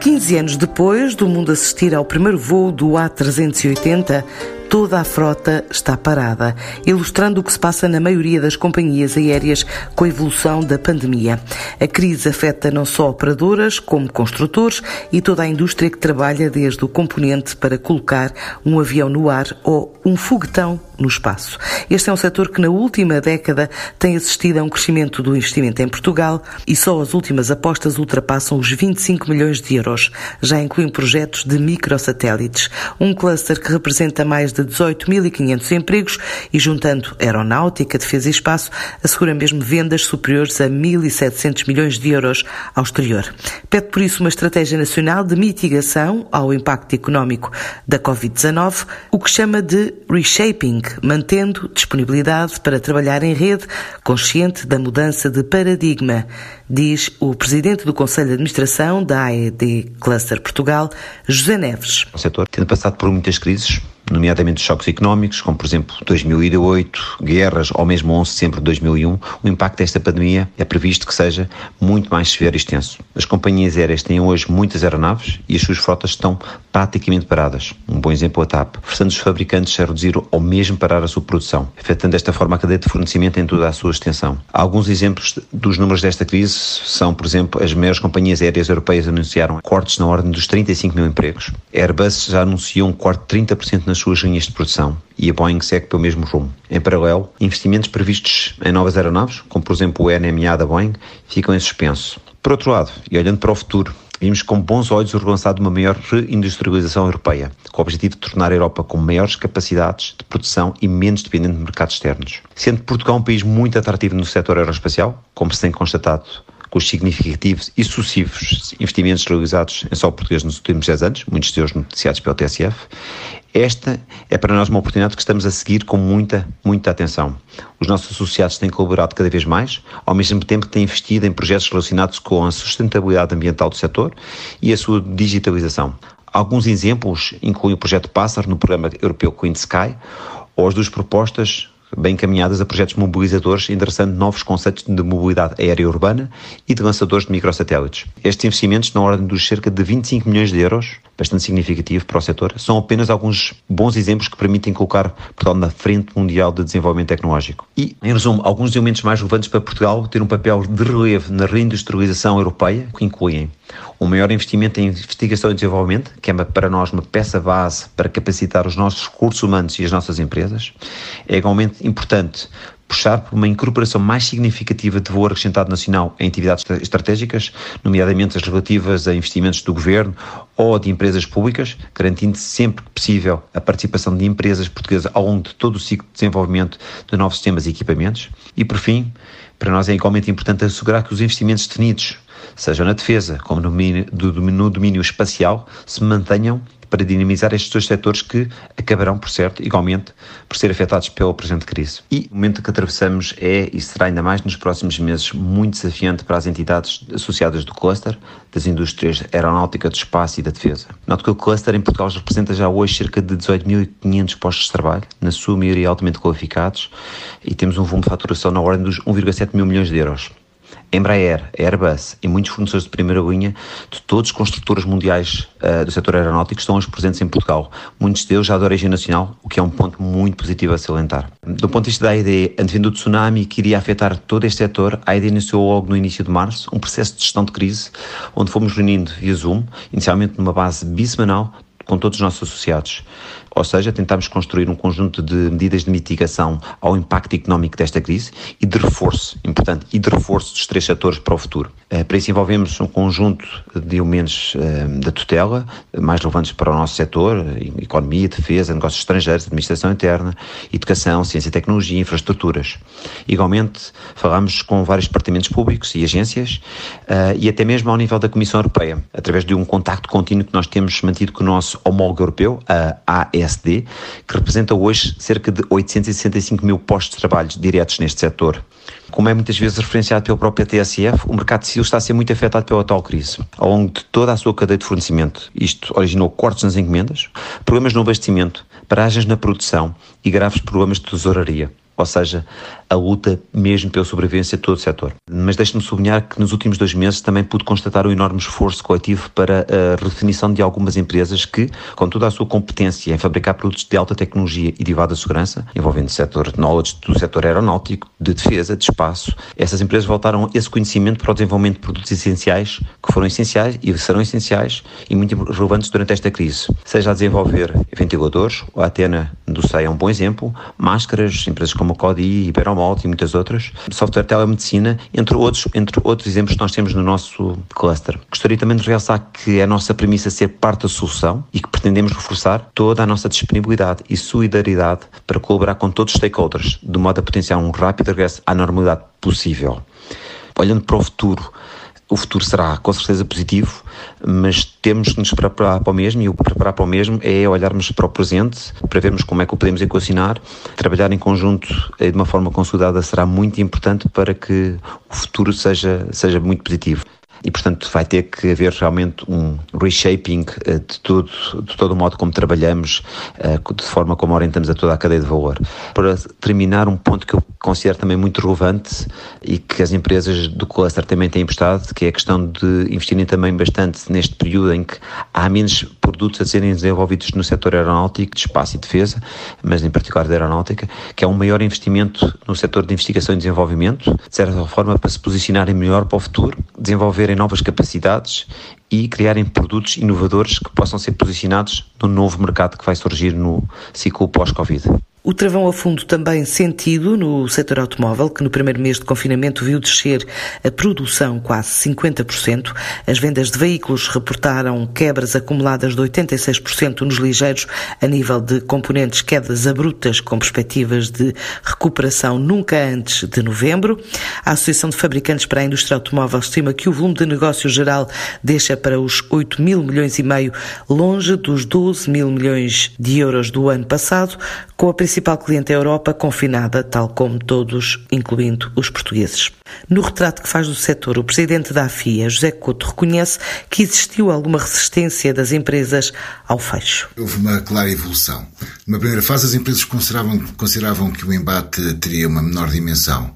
15 anos depois do mundo assistir ao primeiro voo do A380, toda a frota está parada, ilustrando o que se passa na maioria das companhias aéreas com a evolução da pandemia. A crise afeta não só operadoras, como construtores e toda a indústria que trabalha desde o componente para colocar um avião no ar ou um foguetão no espaço. Este é um setor que na última década tem assistido a um crescimento do investimento em Portugal e só as últimas apostas ultrapassam os 25 milhões de euros. Já incluem projetos de microsatélites, um cluster que representa mais de de 18.500 empregos e, juntando aeronáutica, defesa e espaço, assegura mesmo vendas superiores a 1.700 milhões de euros ao exterior. Pede por isso uma estratégia nacional de mitigação ao impacto económico da Covid-19, o que chama de reshaping, mantendo disponibilidade para trabalhar em rede, consciente da mudança de paradigma, diz o presidente do Conselho de Administração da AED Cluster Portugal, José Neves. O setor tendo passado por muitas crises, nomeadamente choques económicos, como por exemplo 2008, guerras ou mesmo 11 de setembro de 2001, o impacto desta pandemia é previsto que seja muito mais severo e extenso. As companhias aéreas têm hoje muitas aeronaves e as suas frotas estão praticamente paradas. Um bom exemplo é a TAP, forçando os fabricantes a reduzir ou mesmo parar a sua produção, afetando desta forma a cadeia de fornecimento em toda a sua extensão. Alguns exemplos dos números desta crise são, por exemplo, as maiores companhias aéreas europeias anunciaram cortes na ordem dos 35 mil empregos. A Airbus já anunciou um corte de 30% nas suas linhas de produção e a Boeing segue pelo mesmo rumo. Em paralelo, investimentos previstos em novas aeronaves, como por exemplo o NMA da Boeing, ficam em suspenso. Por outro lado, e olhando para o futuro, vimos com bons olhos o relançado de uma maior reindustrialização europeia, com o objetivo de tornar a Europa com maiores capacidades de produção e menos dependente de mercados externos. Sendo Portugal um país muito atrativo no setor aeroespacial, como se tem constatado com os significativos e sucessivos investimentos realizados em solo português nos últimos 10 anos, muitos deles noticiados pelo TSF, esta é para nós uma oportunidade que estamos a seguir com muita, muita atenção. Os nossos associados têm colaborado cada vez mais, ao mesmo tempo que têm investido em projetos relacionados com a sustentabilidade ambiental do setor e a sua digitalização. Alguns exemplos incluem o projeto Pássaro no programa europeu Queen Sky ou as duas propostas bem encaminhadas a projetos mobilizadores, endereçando novos conceitos de mobilidade aérea urbana e de lançadores de microsatélites. Estes investimentos, na ordem dos cerca de 25 milhões de euros, bastante significativo para o setor, são apenas alguns bons exemplos que permitem colocar Portugal na frente mundial de desenvolvimento tecnológico. E, em resumo, alguns elementos mais relevantes para Portugal ter um papel de relevo na reindustrialização europeia, que incluem um maior investimento em investigação e desenvolvimento, que é para nós uma peça base para capacitar os nossos recursos humanos e as nossas empresas. É igualmente importante puxar por uma incorporação mais significativa de valor acrescentado nacional em atividades estratégicas, nomeadamente as relativas a investimentos do governo ou de empresas públicas, garantindo sempre que possível a participação de empresas portuguesas ao longo de todo o ciclo de desenvolvimento de novos sistemas e equipamentos. E, por fim, para nós é igualmente importante assegurar que os investimentos definidos, seja na defesa como no domínio, no domínio espacial, se mantenham para dinamizar estes dois setores que acabarão, por certo, igualmente, por ser afetados pela presente crise. E o momento que atravessamos é, e será ainda mais nos próximos meses, muito desafiante para as entidades associadas do cluster, das indústrias aeronáutica, do espaço e da defesa. Noto que o cluster em Portugal representa já hoje cerca de 18.500 postos de trabalho, na sua maioria altamente qualificados, e temos um volume de faturação na ordem dos 1,7 mil milhões de euros. Embraer, Airbus e muitos fornecedores de primeira linha de todos os construtores mundiais uh, do setor aeronáutico estão hoje presentes em Portugal. Muitos deles já de origem nacional, o que é um ponto muito positivo a salientar. Do ponto de vista da AED, antevendo o tsunami que iria afetar todo este setor, a AED iniciou logo no início de março um processo de gestão de crise, onde fomos reunindo via Zoom, inicialmente numa base bissemanal, com todos os nossos associados. Ou seja, tentámos construir um conjunto de medidas de mitigação ao impacto económico desta crise e de reforço, importante, e de reforço dos três setores para o futuro. Eh, para isso envolvemos um conjunto de elementos eh, da tutela, mais relevantes para o nosso setor, economia, defesa, negócios estrangeiros, administração interna, educação, ciência e tecnologia, infraestruturas. Igualmente, falámos com vários departamentos públicos e agências eh, e até mesmo ao nível da Comissão Europeia, através de um contacto contínuo que nós temos mantido com o nosso homólogo europeu, a ASD, que representa hoje cerca de 865 mil postos de trabalho diretos neste setor. Como é muitas vezes referenciado pelo próprio TSF, o mercado civil está a ser muito afetado pela atual crise. Ao longo de toda a sua cadeia de fornecimento, isto originou cortes nas encomendas, problemas no abastecimento, paragens na produção e graves problemas de tesouraria. ou seja, a luta mesmo pela sobrevivência de todo o setor. Mas deixe-me sublinhar que nos últimos dois meses também pude constatar um enorme esforço coletivo para a redefinição de algumas empresas que, com toda a sua competência em fabricar produtos de alta tecnologia e de elevada segurança, envolvendo o setor de knowledge do setor aeronáutico, de defesa, de espaço, essas empresas voltaram esse conhecimento para o desenvolvimento de produtos essenciais, que foram essenciais e serão essenciais e muito relevantes durante esta crise. Seja a desenvolver ventiladores, a Atena do SEI é um bom exemplo, máscaras, empresas como a Codi, Iberomalt e muitas outras, software telemedicina, entre outros, entre outros exemplos que nós temos no nosso cluster. Gostaria também de realçar que é a nossa premissa ser parte da solução e que pretendemos reforçar toda a nossa disponibilidade e solidariedade para colaborar com todos os stakeholders, de modo a potenciar um rápido regresso à normalidade possível. Olhando para o futuro, o futuro será com certeza positivo, mas temos que nos preparar para o mesmo e o preparar para o mesmo é olharmos para o presente, para vermos como é que o podemos equacionar. Trabalhar em conjunto de uma forma consolidada será muito importante para que o futuro seja, seja muito positivo e, portanto, vai ter que haver realmente um reshaping eh, de, tudo, de todo o modo como trabalhamos, eh, de forma como orientamos a toda a cadeia de valor. Para terminar, um ponto que eu considero também muito relevante e que as empresas do cluster também têm prestado, que é a questão de investirem também bastante neste período em que há menos produtos a serem desenvolvidos no setor aeronáutico, de espaço e defesa, mas em particular da aeronáutica, que é um maior investimento no setor de investigação e desenvolvimento, de certa forma para se posicionarem melhor para o futuro, desenvolverem novas capacidades e criarem produtos inovadores que possam ser posicionados no novo mercado que vai surgir no ciclo pós-Covid. O travão a fundo também sentido no setor automóvel, que no primeiro mês de confinamento viu descer a produção quase 50%. As vendas de veículos reportaram quebras acumuladas de 86% nos ligeiros, a nível de componentes, quedas abruptas com perspectivas de recuperação nunca antes de novembro. A Associação de Fabricantes para a Indústria Automóvel estima que o volume de negócio geral deixa para os 8 mil milhões e meio, longe dos 12 mil milhões de euros do ano passado, com a principal cliente a Europa confinada, tal como todos, incluindo os portugueses. No retrato que faz do setor, o presidente da AFIA, José Couto, reconhece que existiu alguma resistência das empresas ao fecho. Houve uma clara evolução. Numa primeira fase, as empresas consideravam, consideravam que o embate teria uma menor dimensão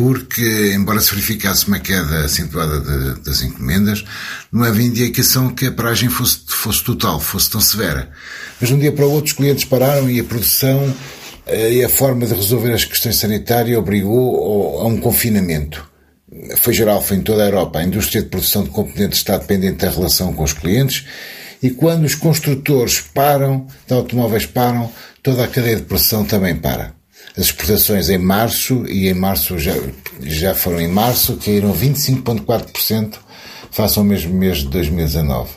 porque, embora se verificasse uma queda acentuada de, das encomendas, não havia indicação que a paragem fosse, fosse total, fosse tão severa. Mas de um dia para o outro os clientes pararam e a produção eh, e a forma de resolver as questões sanitárias obrigou a um confinamento. Foi geral, foi em toda a Europa. A indústria de produção de componentes está dependente da relação com os clientes e quando os construtores param, de automóveis param, toda a cadeia de produção também para. As exportações em março, e em março já, já foram em março, caíram 25,4% face ao mesmo mês de 2019.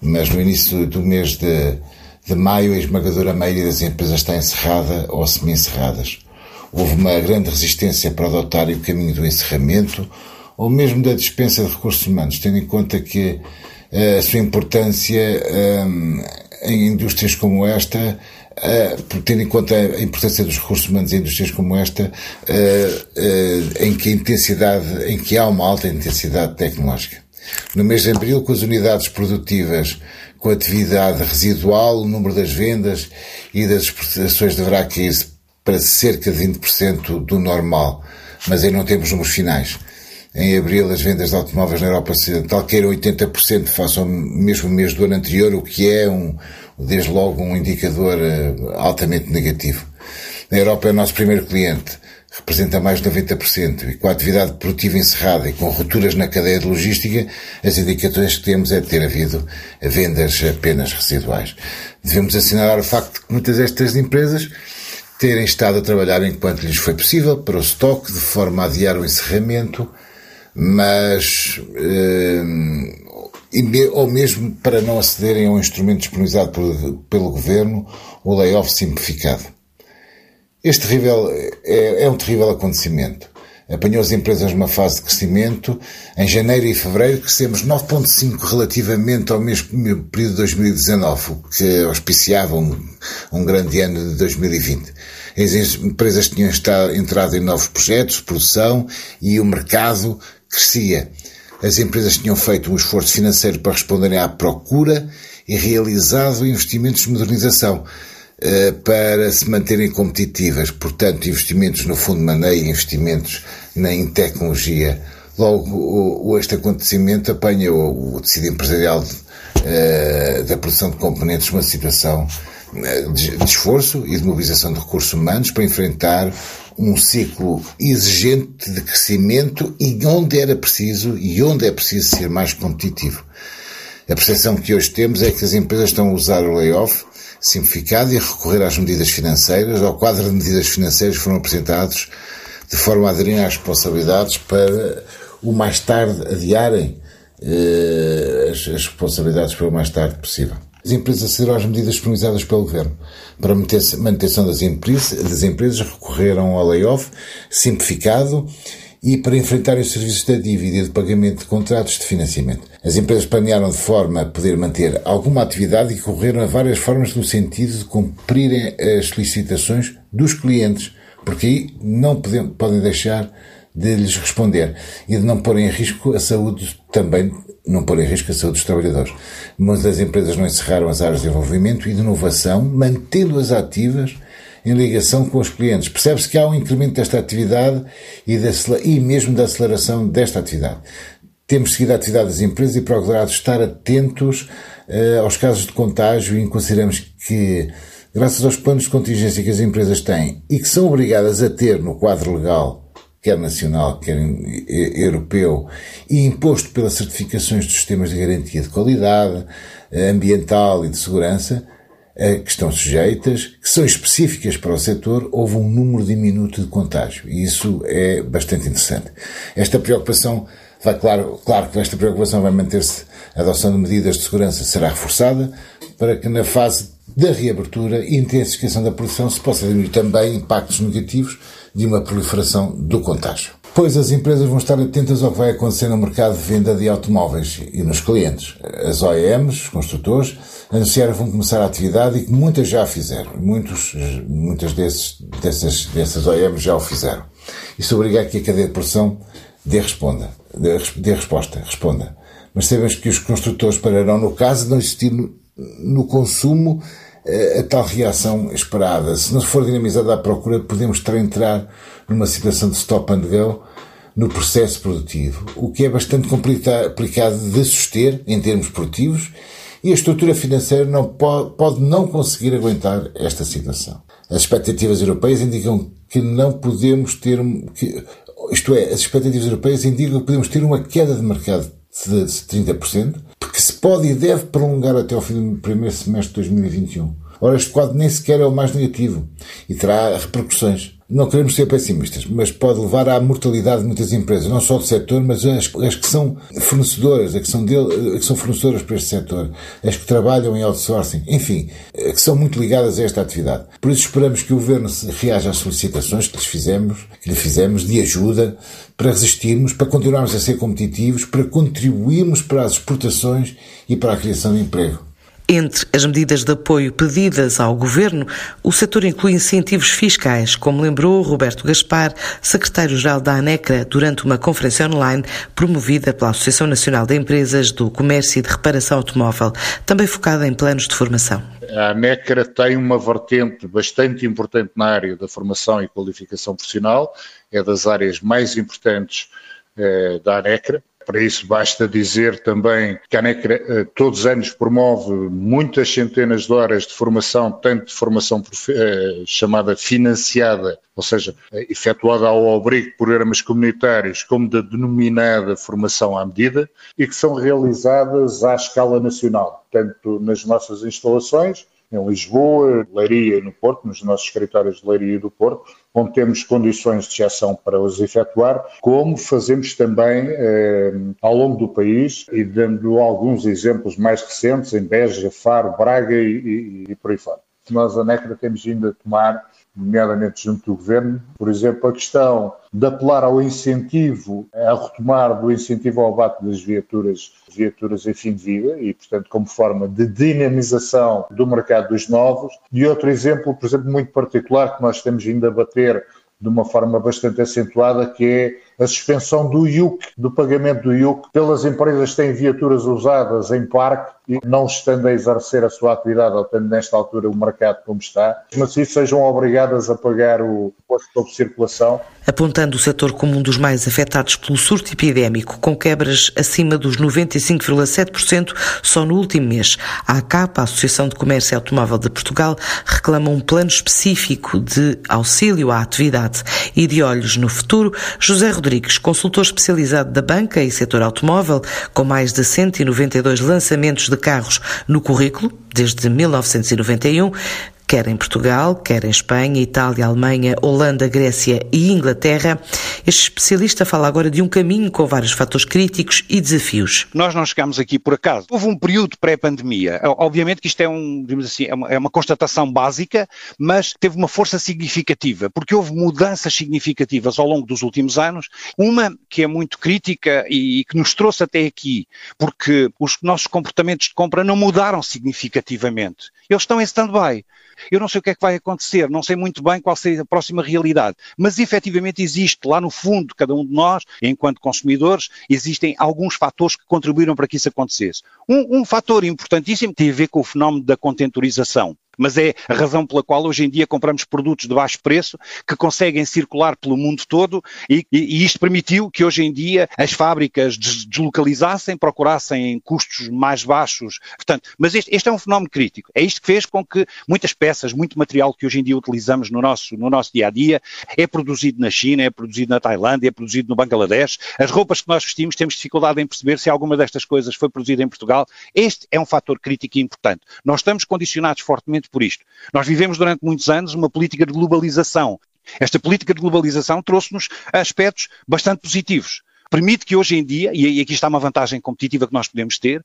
Mas no início do mês de, de maio, a esmagadora maioria das empresas está encerrada ou semi-encerradas. Houve uma grande resistência para adotar o caminho do encerramento ou mesmo da dispensa de recursos humanos, tendo em conta que eh, a sua importância um, em indústrias como esta Uh, tendo em conta a importância dos recursos humanos em indústrias como esta, uh, uh, em que a intensidade, em que há uma alta intensidade tecnológica. No mês de abril, com as unidades produtivas com atividade residual, o número das vendas e das exportações deverá cair para cerca de 20% do normal, mas aí não temos números finais. Em abril, as vendas de automóveis na Europa Ocidental caíram 80% face ao mesmo mês do ano anterior, o que é um, desde logo um indicador eh, altamente negativo. Na Europa é o nosso primeiro cliente, representa mais de 90%, e com a atividade produtiva encerrada e com rupturas na cadeia de logística, as indicações que temos é de ter havido vendas apenas residuais. Devemos assinalar o facto de que muitas destas empresas terem estado a trabalhar enquanto lhes foi possível para o estoque, de forma a adiar o encerramento, mas eh, ou mesmo para não acederem ao instrumento disponibilizado pelo Governo, o layoff simplificado. Este terrível, é, é um terrível acontecimento. Apanhou as empresas numa fase de crescimento. Em janeiro e fevereiro crescemos 9,5% relativamente ao mesmo período de 2019, o que auspiciava um, um grande ano de 2020. As empresas tinham entrado em novos projetos produção e o mercado crescia. As empresas tinham feito um esforço financeiro para responderem à procura e realizado investimentos de modernização. eh, para se manterem competitivas. Portanto, investimentos no fundo de maneio, investimentos em tecnologia. Logo, este acontecimento apanha o, tecido empresarial eh, da produção de componentes numa situação de, de esforço e de mobilização de recursos humanos para enfrentar um ciclo exigente de crescimento e onde era preciso e onde é preciso ser mais competitivo. A percepção que hoje temos é que as empresas estão a usar o layoff simplificado e a recorrer às medidas financeiras, ao quadro de medidas financeiras foram apresentados de forma a aderir às responsabilidades para o mais tarde adiarem eh, as, as responsabilidades para o mais tarde possível as empresas acederam às medidas disponibilizadas pelo Governo. Para a manutenção das empresas, recorreram ao layoff simplificado e para enfrentar os serviços da dívida e de pagamento de contratos de financiamento. As empresas planearam de forma a poder manter alguma atividade e correram a várias formas no sentido de cumprirem as solicitações dos clientes, porque aí não podem deixar de lhes responder e de não pôr em risco a saúde também não pôr em risco a saúde dos trabalhadores. Muitas das empresas não encerraram as áreas de desenvolvimento e de inovação, mantendo-as ativas em ligação com os clientes. Percebe-se que há um incremento desta atividade e, de, e mesmo da aceleração desta atividade. Temos seguido a atividade das empresas e procurado estar atentos uh, aos casos de contágio e consideramos que, graças aos planos de contingência que as empresas têm e que são obrigadas a ter no quadro legal quer nacional, quer europeu, e imposto pelas certificações dos sistemas de garantia de qualidade eh, ambiental e de segurança, eh, que estão sujeitas, que são específicas para o setor, houve um número diminuto de contágio. E isso é bastante interessante. Esta preocupação vai, claro, claro que esta preocupação vai manter-se, a adoção de medidas de segurança será reforçada para que na fase da reabertura e intensificação da produção se possa diminuir também impactos negativos de uma proliferação do contágio. Pois as empresas vão estar atentas ao que vai acontecer no mercado de venda de automóveis e nos clientes. As OEMs, os construtores, anunciaram que vão começar a atividade e que muitas já fizeram. Muitos, muitas desses, dessas, dessas OEMs já o fizeram. Isso obriga a que a cadeia de produção dê, responda, dê, dê resposta, responda. Mas sabemos que os construtores pararão no caso de não existir no, no consumo a tal reação esperada. Se não for dinamizada a procura, podemos estar a entrar numa situação de stop and go no processo produtivo, o que é bastante complicado de suster em termos produtivos e a estrutura financeira não pode, pode não conseguir aguentar esta situação. As expectativas europeias indicam que não podemos ter, que, isto é, as expectativas europeias indicam que podemos ter uma queda de mercado de 30%, porque se pode e deve prolongar até ao fim do primeiro semestre de 2021. Ora, este quadro nem sequer é o mais negativo e terá repercussões. Não queremos ser pessimistas, mas pode levar à mortalidade de muitas empresas, não só do setor, mas as, as que são fornecedoras, as que são, dele, que são fornecedoras para este setor, as que trabalham em outsourcing, enfim, que são muito ligadas a esta atividade. Por isso esperamos que o Governo reaja às solicitações que lhes fizemos, que lhe fizemos de ajuda para resistirmos, para continuarmos a ser competitivos, para contribuirmos para as exportações e para a criação de emprego. Entre as medidas de apoio pedidas ao Governo, o setor inclui incentivos fiscais, como lembrou Roberto Gaspar, secretário-geral da ANECRA, durante uma conferência online promovida pela Associação Nacional de Empresas do Comércio e de Reparação Automóvel, também focada em planos de formação. A ANECRA tem uma vertente bastante importante na área da formação e qualificação profissional, é das áreas mais importantes eh, da ANECRA para isso basta dizer também que a ANECRA eh, todos os anos promove muitas centenas de horas de formação, tanto de formação eh, chamada financiada, ou seja, eh, efetuada ao abrigo de programas comunitários, como da denominada formação à medida, e que são realizadas à escala nacional, tanto nas nossas instalações, em Lisboa, Leiria e no Porto, nos nossos escritórios de Leiria e do Porto, onde temos condições de exceção para os efetuar, como fazemos também eh, ao longo do país e dando alguns exemplos mais recentes em Beja, Faro, Braga e, e, e por aí fora. Nós, a NECRA, temos vindo a tomar nomeadamente junto do Governo. Por exemplo, a questão de apelar ao incentivo, a retomar do incentivo ao abate das viaturas, viaturas em fim de vida e, portanto, como forma de dinamização do mercado dos novos. E outro exemplo, por exemplo, muito particular que nós temos vindo a bater de uma forma bastante acentuada, que a suspensão do IUC, do pagamento do IUC, pelas empresas que têm viaturas usadas em parque e não estando a exercer a sua atividade, ou tendo nesta altura o mercado como está, mas isso sejam obrigadas a pagar o imposto sobre circulação. Apontando o setor como um dos mais afetados pelo surto epidémico, com quebras acima dos 95,7% só no último mês. A ACAP, a Associação de Comércio Automóvel de Portugal, reclama um plano específico de auxílio à atividade e de olhos no futuro. José consultor especializado da banca e setor automóvel, com mais de 192 lançamentos de carros no currículo desde 1991, quer em Portugal, quer em Espanha, Itália, Alemanha, Holanda, Grécia e Inglaterra. Este especialista fala agora de um caminho com vários fatores críticos e desafios. Nós não chegamos aqui por acaso. Houve um período pré-pandemia. Obviamente que isto é, um, assim, é, uma, é uma constatação básica, mas teve uma força significativa, porque houve mudanças significativas ao longo dos últimos anos. Uma que é muito crítica e, e que nos trouxe até aqui, porque os nossos comportamentos de compra não mudaram significativamente. Eles estão em stand-by. Eu não sei o que é que vai acontecer, não sei muito bem qual será a próxima realidade, mas efetivamente existe lá no fundo de cada um de nós, enquanto consumidores, existem alguns fatores que contribuíram para que isso acontecesse. Um, um fator importantíssimo tem a ver com o fenómeno da contentorização mas é a razão pela qual hoje em dia compramos produtos de baixo preço que conseguem circular pelo mundo todo e, e, isto permitiu que hoje em dia as fábricas deslocalizassem, procurassem custos mais baixos. Portanto, mas este, este, é um fenómeno crítico. É isto que fez com que muitas peças, muito material que hoje em dia utilizamos no nosso, no nosso dia a dia, é produzido na China, é produzido na Tailândia, é produzido no Bangladesh. As roupas que nós vestimos temos dificuldade em perceber se alguma destas coisas foi produzida em Portugal. Este é um fator crítico e importante. Nós estamos condicionados fortemente por isto. Nós vivemos durante muitos anos uma política de globalização. Esta política de globalização trouxe-nos aspectos bastante positivos permite que hoje em dia, e aqui está uma vantagem competitiva que nós podemos ter,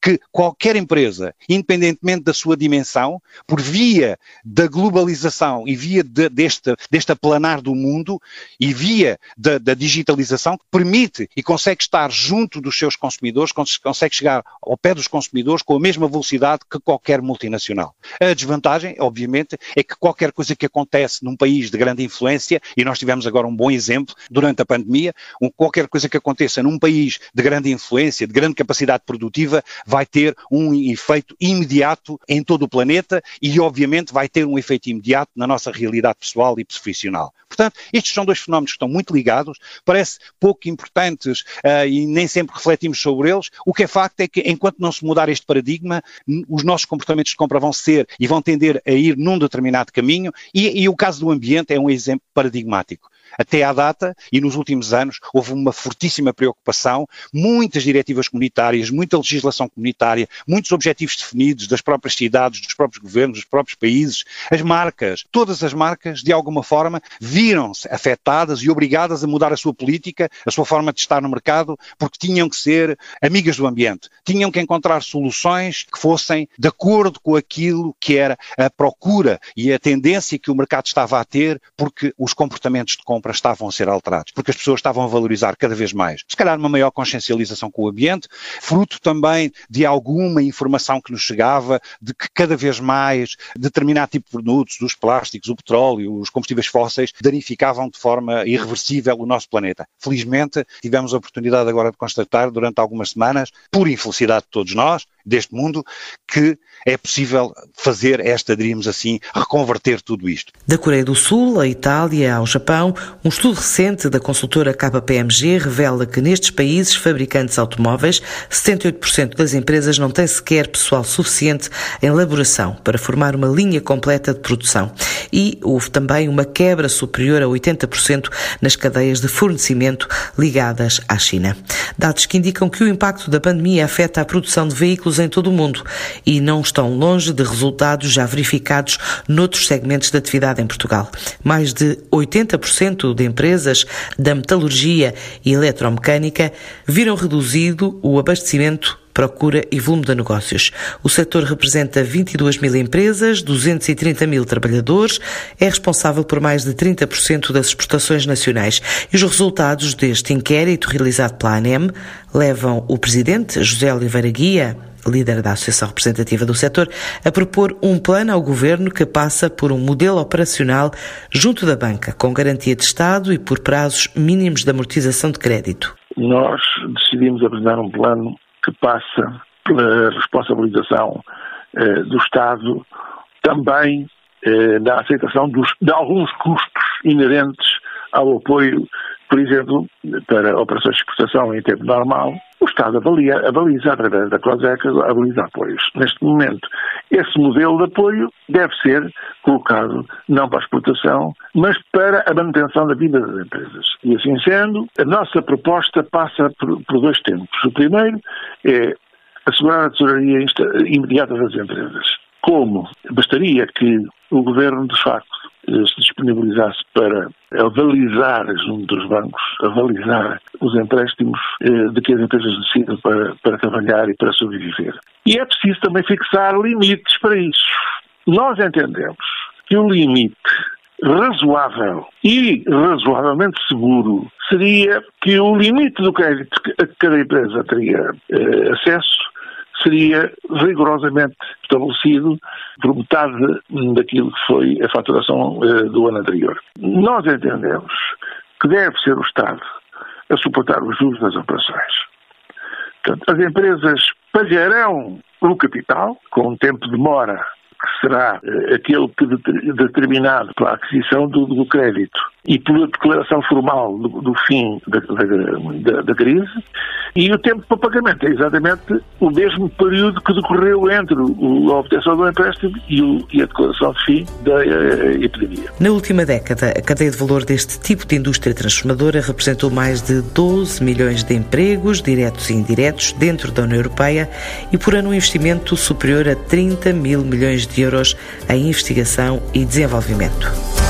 que qualquer empresa, independentemente da sua dimensão, por via da globalização e via de, deste, deste aplanar do mundo e via da, da, digitalização, permite e consegue estar junto dos seus consumidores, consegue chegar ao pé dos consumidores com a mesma velocidade que qualquer multinacional. A desvantagem, obviamente, é que qualquer coisa que acontece num país de grande influência, e nós tivemos agora um bom exemplo durante a pandemia, um, qualquer coisa coisa que aconteça num país de grande influência, de grande capacidade produtiva, vai ter um efeito imediato em todo o planeta e, obviamente, vai ter um efeito imediato na nossa realidade pessoal e profissional. Portanto, estes são dois fenómenos que estão muito ligados, parece pouco importantes uh, e nem sempre refletimos sobre eles. O que é facto é que, enquanto não se mudar este paradigma, os nossos comportamentos de compra vão ser e vão tender a ir num determinado caminho, e, e o caso do ambiente é um exemplo paradigmático. Até à data, e nos últimos anos, houve uma fortíssima preocupação, muitas diretivas comunitárias, muita legislação comunitária, muitos objetivos definidos das próprias cidades, dos próprios governos, dos próprios países. As marcas, todas as marcas, de alguma forma, viram-se afetadas e obrigadas a mudar a sua política, a sua forma de estar no mercado, porque tinham que ser amigas do ambiente. Tinham que encontrar soluções que fossem de acordo com aquilo que era a procura e a tendência que o mercado estava a ter, porque os comportamentos de compra compra estavam a ser alterados, porque as pessoas estavam a valorizar cada vez mais. Se calhar uma maior consciencialização com o ambiente, fruto também de alguma informação que nos chegava de que cada vez mais determinado tipo de produtos, os plásticos, o petróleo, os combustíveis fósseis, danificavam de forma irreversível o nosso planeta. Felizmente, tivemos a oportunidade agora de constatar durante algumas semanas, por infelicidade de todos nós, deste mundo, que é possível fazer esta, diríamos assim, reconverter tudo isto. Da Coreia do Sul, à Itália, ao Japão, um estudo recente da consultora KPMG revela que nestes países fabricantes automóveis, 78% das empresas não têm sequer pessoal suficiente em elaboração para formar uma linha completa de produção. E houve também uma quebra superior a 80% nas cadeias de fornecimento ligadas à China. Dados que indicam que o impacto da pandemia afeta a produção de veículos em todo o mundo e não estão longe de resultados já verificados noutros segmentos de atividade em Portugal. Mais de 80% de empresas da metalurgia e eletromecânica viram reduzido o abastecimento procura e volume de negócios. O setor representa 22 mil empresas, 230 mil trabalhadores, é responsável por mais de 30% das exportações nacionais. E os resultados deste inquérito realizado pela ANEM levam o presidente José Oliveira Guia líder da Associação Representativa do Setor, a propor um plano ao governo que passa por um modelo operacional junto da banca, com garantia de Estado e por prazos mínimos de amortização de crédito. Nós decidimos apresentar um plano que passa pela responsabilização eh, do Estado também eh, na aceitação dos, de alguns custos inerentes ao apoio, por exemplo, para operações de exportação em tempo normal, o Estado avalia, avaliza através da COSECA, avaliza apoios. Neste momento, esse modelo de apoio deve ser colocado não para a exportação, mas para a manutenção da vida das empresas. E assim sendo, a nossa proposta passa por, por dois tempos. O primeiro é assegurar a tesouraria imediata das empresas. Como? Bastaria que o governo, de facto, se disponibilizasse para avalizar junto dos bancos, avalizar os empréstimos eh, de que as empresas decidem para, para trabalhar e para sobreviver. E é preciso também fixar limites para isso. Nós entendemos que o limite razoável e razoavelmente seguro seria que o limite do crédito que cada empresa teria eh, acesso seria rigorosamente estabelecido por metade daquilo que foi a faturação eh, do ano anterior. Nós entendemos que deve ser o Estado a suportar os juros das operações. Portanto, as empresas pagarão o capital, com um tempo de demora que será eh, aquele que determinado pela aquisição do, do crédito e pela declaração formal do, do fim da, da, da, crise, e o tempo para pagamento é exatamente o mesmo período que decorreu entre a obtenção do empréstimo e, a declaração de fim da uh, epidemia. Na última década, a cadeia de valor deste tipo de indústria transformadora representou mais de 12 milhões de empregos, diretos e indiretos, dentro da União Europeia e por ano um investimento superior a 30 mil milhões de euros em investigação e desenvolvimento.